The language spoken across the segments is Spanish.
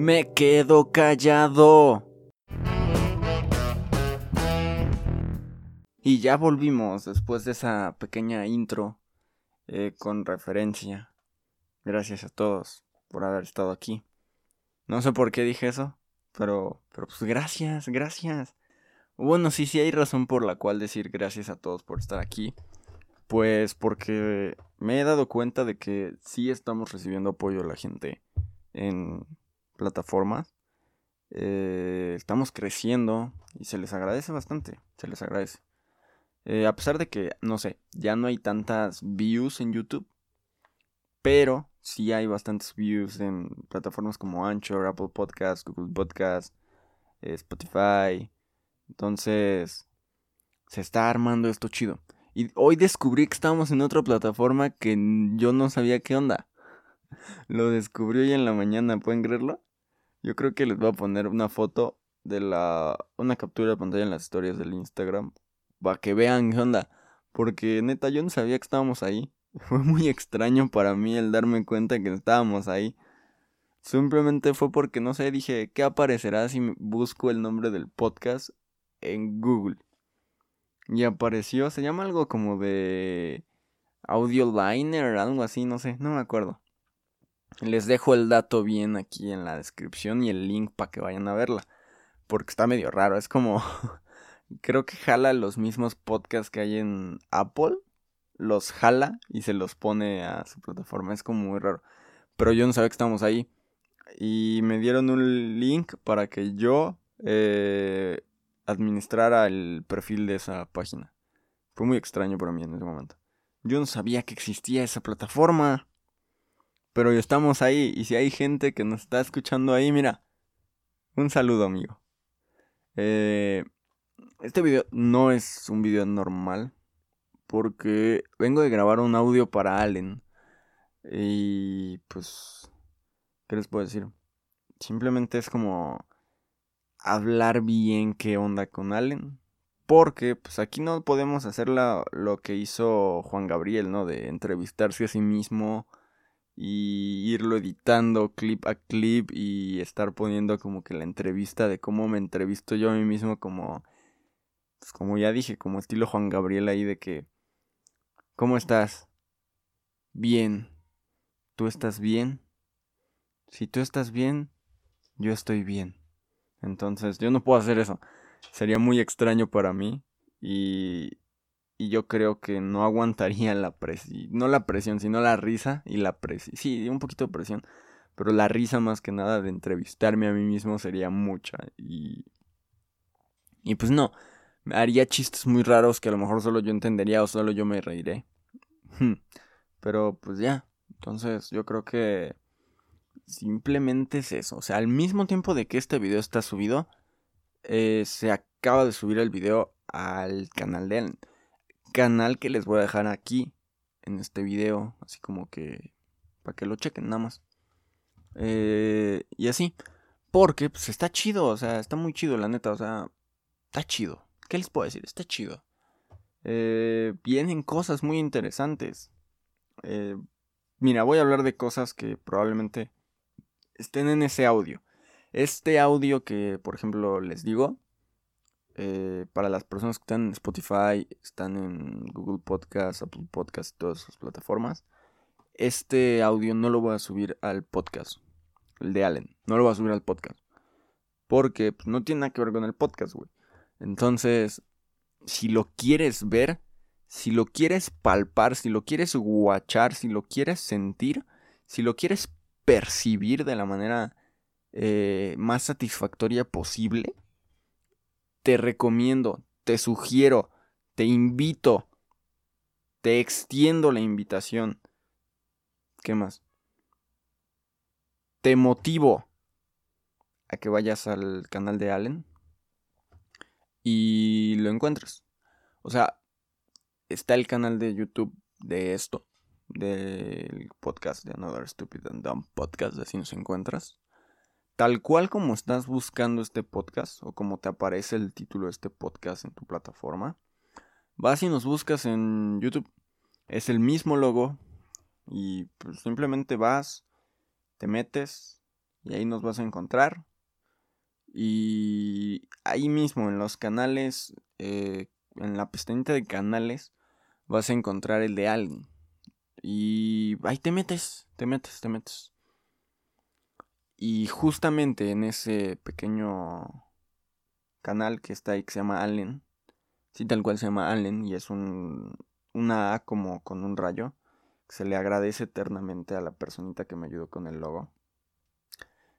Me quedo callado. Y ya volvimos después de esa pequeña intro eh, con referencia. Gracias a todos por haber estado aquí. No sé por qué dije eso, pero, pero pues gracias, gracias. Bueno, sí, sí hay razón por la cual decir gracias a todos por estar aquí. Pues porque me he dado cuenta de que sí estamos recibiendo apoyo de la gente en plataformas. Eh, estamos creciendo y se les agradece bastante, se les agradece. Eh, a pesar de que, no sé, ya no hay tantas views en YouTube, pero sí hay bastantes views en plataformas como Anchor, Apple Podcasts, Google Podcasts, eh, Spotify. Entonces, se está armando esto chido. Y hoy descubrí que estábamos en otra plataforma que yo no sabía qué onda. Lo descubrí hoy en la mañana, ¿pueden creerlo? Yo creo que les voy a poner una foto de la... una captura de pantalla en las historias del Instagram. Para que vean qué onda. Porque neta, yo no sabía que estábamos ahí. Fue muy extraño para mí el darme cuenta que estábamos ahí. Simplemente fue porque, no sé, dije, ¿qué aparecerá si busco el nombre del podcast en Google? Y apareció, se llama algo como de Audio Liner, algo así, no sé, no me acuerdo. Les dejo el dato bien aquí en la descripción y el link para que vayan a verla. Porque está medio raro, es como... creo que jala los mismos podcasts que hay en Apple. Los jala y se los pone a su plataforma. Es como muy raro. Pero yo no sabía que estábamos ahí. Y me dieron un link para que yo eh, administrara el perfil de esa página. Fue muy extraño para mí en ese momento. Yo no sabía que existía esa plataforma. Pero estamos ahí y si hay gente que nos está escuchando ahí, mira. Un saludo amigo. Eh, este video no es un video normal. Porque vengo de grabar un audio para Allen. Y pues... ¿Qué les puedo decir? Simplemente es como hablar bien qué onda con Allen. Porque pues aquí no podemos hacer lo que hizo Juan Gabriel, ¿no? De entrevistarse a sí mismo y irlo editando clip a clip y estar poniendo como que la entrevista de cómo me entrevisto yo a mí mismo como pues como ya dije, como estilo Juan Gabriel ahí de que ¿Cómo estás? Bien. ¿Tú estás bien? Si tú estás bien, yo estoy bien. Entonces, yo no puedo hacer eso. Sería muy extraño para mí. Y, y yo creo que no aguantaría la presión. No la presión, sino la risa y la presión. Sí, un poquito de presión. Pero la risa más que nada de entrevistarme a mí mismo sería mucha. Y. Y pues no. Haría chistes muy raros que a lo mejor solo yo entendería o solo yo me reiré. Pero pues ya. Entonces yo creo que Simplemente es eso. O sea, al mismo tiempo de que este video está subido, eh, se acaba de subir el video al canal de él. Canal que les voy a dejar aquí en este video. Así como que para que lo chequen nada más. Eh, y así. Porque pues está chido. O sea, está muy chido la neta. O sea, está chido. ¿Qué les puedo decir? Está chido. Eh, vienen cosas muy interesantes. mira, voy a hablar de cosas que probablemente estén en ese audio. Este audio que, por ejemplo, les digo, eh, para las personas que están en Spotify, están en Google Podcast, Apple Podcast, todas esas plataformas, este audio no lo voy a subir al podcast, el de Allen, no lo voy a subir al podcast. Porque pues, no tiene nada que ver con el podcast, güey. Entonces, si lo quieres ver, si lo quieres palpar, si lo quieres guachar, si lo quieres sentir, si lo quieres percibir de la manera eh, más satisfactoria posible, te recomiendo, te sugiero, te invito, te extiendo la invitación. ¿Qué más? Te motivo a que vayas al canal de Allen y lo encuentres. O sea, está el canal de YouTube de esto del podcast de Another Stupid and Dumb Podcast, así nos encuentras. Tal cual como estás buscando este podcast o como te aparece el título de este podcast en tu plataforma, vas y nos buscas en YouTube. Es el mismo logo y pues simplemente vas, te metes y ahí nos vas a encontrar. Y ahí mismo en los canales, eh, en la pestañita de canales, vas a encontrar el de alguien. Y ahí te metes, te metes, te metes. Y justamente en ese pequeño canal que está ahí que se llama Allen, sí, tal cual se llama Allen, y es un, una A como con un rayo, se le agradece eternamente a la personita que me ayudó con el logo.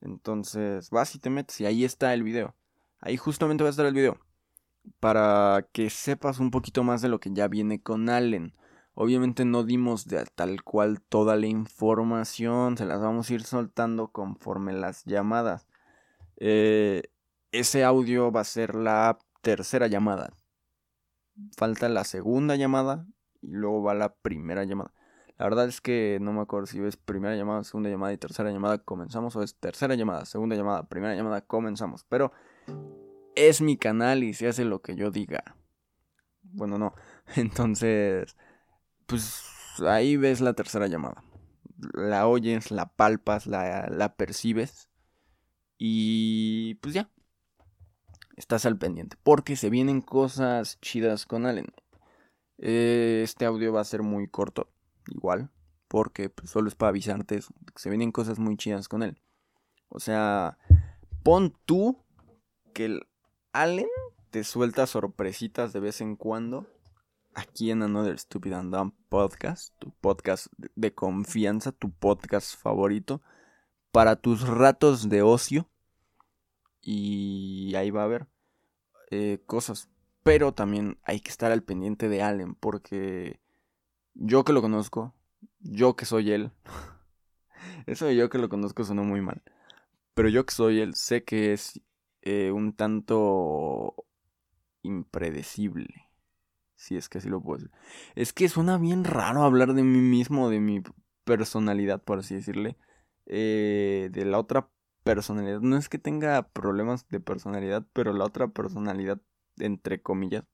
Entonces vas y te metes y ahí está el video. Ahí justamente va a estar el video. Para que sepas un poquito más de lo que ya viene con Allen. Obviamente no dimos de tal cual toda la información. Se las vamos a ir soltando conforme las llamadas. Eh, ese audio va a ser la tercera llamada. Falta la segunda llamada y luego va la primera llamada. La verdad es que no me acuerdo si es primera llamada, segunda llamada y tercera llamada comenzamos o es tercera llamada, segunda llamada, primera llamada comenzamos. Pero es mi canal y se hace lo que yo diga. Bueno, no. Entonces, pues ahí ves la tercera llamada. La oyes, la palpas, la, la percibes. Y pues ya. Estás al pendiente. Porque se vienen cosas chidas con Allen. Este audio va a ser muy corto igual, porque pues, solo es para avisarte que se vienen cosas muy chidas con él. O sea, pon tú que el Allen te suelta sorpresitas de vez en cuando aquí en Another Stupid and Dumb Podcast, tu podcast de confianza, tu podcast favorito, para tus ratos de ocio. Y ahí va a haber eh, cosas. Pero también hay que estar al pendiente de Allen, porque yo que lo conozco, yo que soy él, eso de yo que lo conozco sonó muy mal, pero yo que soy él, sé que es eh, un tanto impredecible. Si es que así lo puedo decir. Es que suena bien raro hablar de mí mismo, de mi personalidad, por así decirle. Eh, de la otra personalidad. No es que tenga problemas de personalidad, pero la otra personalidad, entre comillas,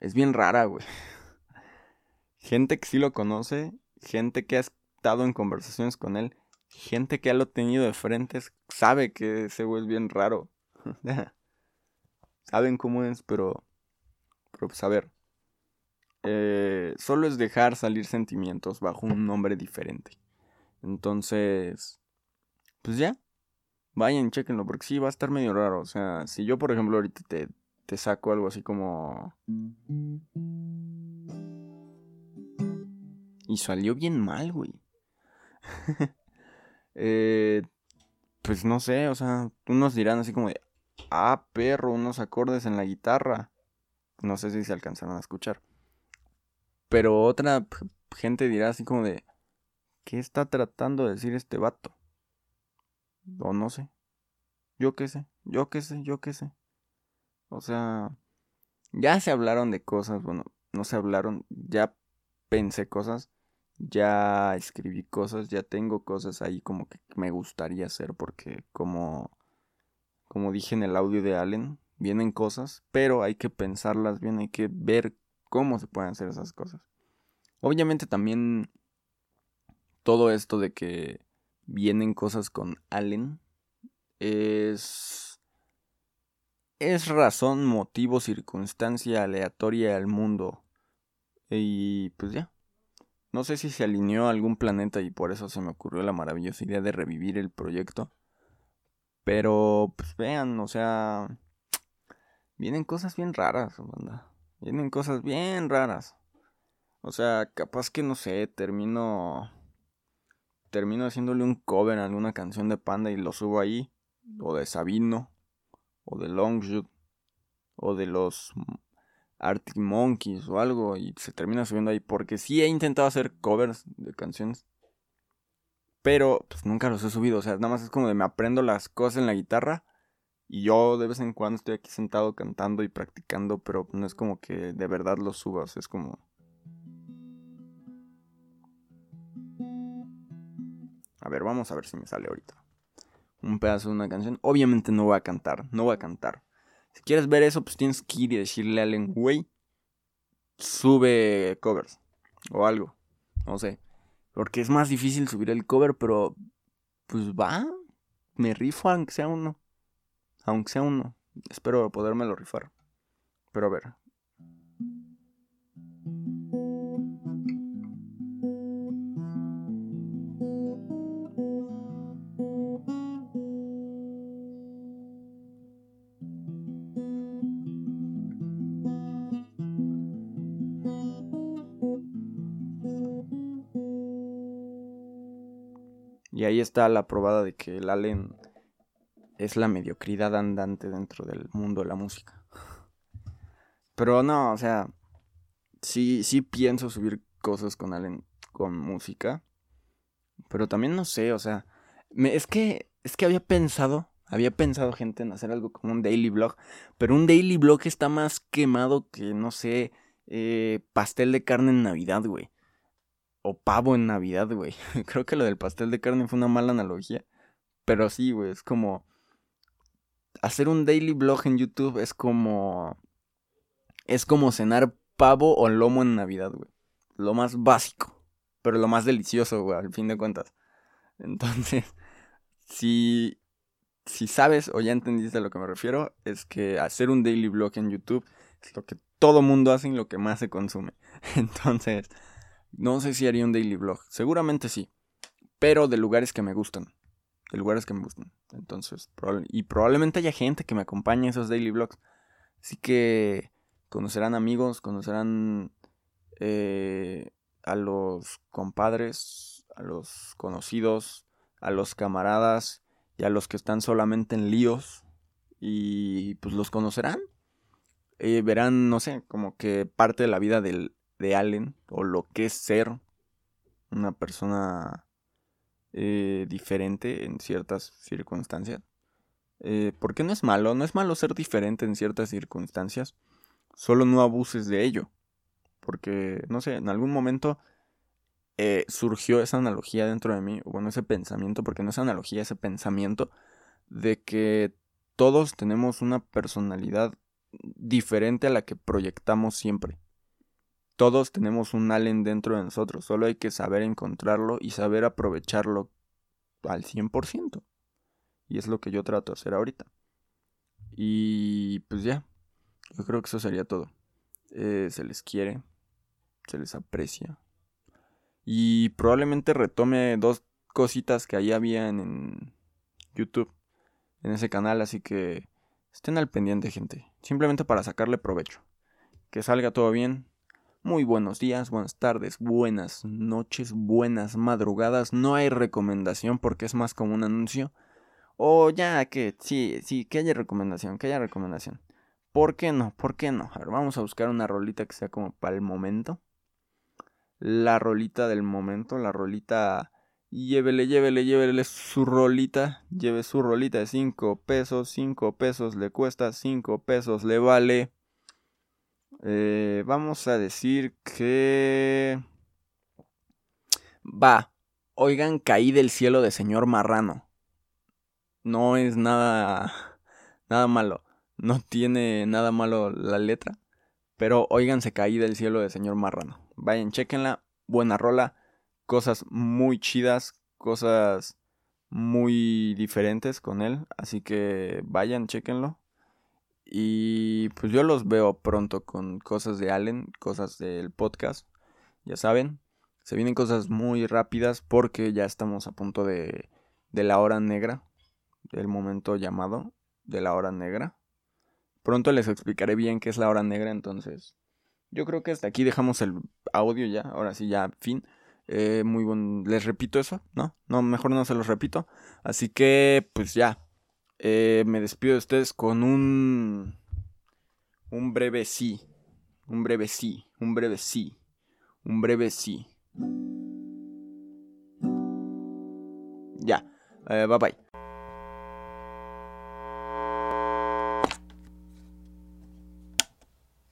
es bien rara, güey gente que sí lo conoce, gente que ha estado en conversaciones con él, gente que ha lo tenido de frente, sabe que ese güey es bien raro. Saben cómo es, pero, pero pues a ver. Eh, solo es dejar salir sentimientos bajo un nombre diferente. Entonces, pues ya. Vayan, chequenlo, porque sí va a estar medio raro. O sea, si yo, por ejemplo, ahorita te, te saco algo así como... Y salió bien mal, güey. eh, pues no sé, o sea, unos dirán así como de, ah, perro, unos acordes en la guitarra. No sé si se alcanzaron a escuchar. Pero otra gente dirá así como de, ¿qué está tratando de decir este vato? O no sé. Yo qué sé, yo qué sé, yo qué sé. O sea, ya se hablaron de cosas, bueno, no se hablaron, ya pensé cosas ya escribí cosas, ya tengo cosas ahí como que me gustaría hacer porque como como dije en el audio de Allen, vienen cosas, pero hay que pensarlas bien, hay que ver cómo se pueden hacer esas cosas. Obviamente también todo esto de que vienen cosas con Allen es es razón, motivo, circunstancia aleatoria al mundo. Y pues ya, no sé si se alineó a algún planeta y por eso se me ocurrió la maravillosa idea de revivir el proyecto. Pero, pues vean, o sea, vienen cosas bien raras, banda. Vienen cosas bien raras. O sea, capaz que no sé, termino termino haciéndole un cover a alguna canción de Panda y lo subo ahí, o de Sabino, o de Longshot, o de los Arctic Monkeys o algo y se termina subiendo ahí porque sí he intentado hacer covers de canciones pero pues nunca los he subido, o sea, nada más es como de me aprendo las cosas en la guitarra y yo de vez en cuando estoy aquí sentado cantando y practicando, pero no es como que de verdad los subas, es como A ver, vamos a ver si me sale ahorita. Un pedazo de una canción. Obviamente no voy a cantar, no voy a cantar. Si quieres ver eso, pues tienes que ir y decirle a Allen, güey, sube covers o algo. No sé. Porque es más difícil subir el cover, pero pues va. me rifo aunque sea uno. Aunque sea uno. Espero podérmelo rifar. Pero a ver. Está la probada de que el Allen es la mediocridad andante dentro del mundo de la música. Pero no, o sea, sí, sí pienso subir cosas con Allen con música. Pero también no sé, o sea, es que es que había pensado, había pensado gente en hacer algo como un daily blog, pero un daily blog está más quemado que no sé, eh, pastel de carne en Navidad, güey o pavo en Navidad, güey. Creo que lo del pastel de carne fue una mala analogía. Pero sí, güey, es como... Hacer un daily blog en YouTube es como... Es como cenar pavo o lomo en Navidad, güey. Lo más básico. Pero lo más delicioso, güey, al fin de cuentas. Entonces, si... Si sabes o ya entendiste a lo que me refiero, es que hacer un daily blog en YouTube es lo que todo mundo hace y lo que más se consume. Entonces, no sé si haría un daily vlog. Seguramente sí. Pero de lugares que me gustan. De lugares que me gustan. Entonces, y probablemente haya gente que me acompañe en esos daily vlogs. Así que conocerán amigos, conocerán eh, a los compadres, a los conocidos, a los camaradas y a los que están solamente en líos. Y pues los conocerán. Eh, verán, no sé, como que parte de la vida del, de Allen o lo que es ser una persona eh, diferente en ciertas circunstancias. Eh, porque no es malo, no es malo ser diferente en ciertas circunstancias, solo no abuses de ello. Porque, no sé, en algún momento eh, surgió esa analogía dentro de mí, bueno, ese pensamiento, porque no es analogía, ese pensamiento de que todos tenemos una personalidad diferente a la que proyectamos siempre. Todos tenemos un Allen dentro de nosotros, solo hay que saber encontrarlo y saber aprovecharlo al 100%. Y es lo que yo trato de hacer ahorita. Y pues ya, yo creo que eso sería todo. Eh, se les quiere, se les aprecia. Y probablemente retome dos cositas que ahí habían en YouTube, en ese canal, así que estén al pendiente gente, simplemente para sacarle provecho. Que salga todo bien, muy buenos días, buenas tardes, buenas noches, buenas madrugadas. No hay recomendación porque es más como un anuncio. O ya que, sí, sí, que haya recomendación, que haya recomendación. ¿Por qué no? ¿Por qué no? A ver, vamos a buscar una rolita que sea como para el momento. La rolita del momento, la rolita... Llévele, llévele, llévele su rolita. Lleve su rolita de 5 pesos. 5 pesos le cuesta, 5 pesos le vale. Eh, vamos a decir que... Va. Oigan, caí del cielo de señor marrano. No es nada... Nada malo. No tiene nada malo la letra. Pero se caí del cielo de señor marrano. Vayan, chequenla. Buena rola. Cosas muy chidas. Cosas muy diferentes con él. Así que vayan, chequenlo. Y pues yo los veo pronto con cosas de Allen, cosas del podcast. Ya saben, se vienen cosas muy rápidas porque ya estamos a punto de, de la hora negra, del momento llamado de la hora negra. Pronto les explicaré bien qué es la hora negra, entonces yo creo que hasta aquí dejamos el audio ya, ahora sí ya fin. Eh, muy buen, les repito eso, ¿no? No, mejor no se los repito. Así que pues ya, eh, me despido de ustedes con un. Un breve sí. Un breve sí. Un breve sí. Un breve sí. Ya. Eh, bye bye.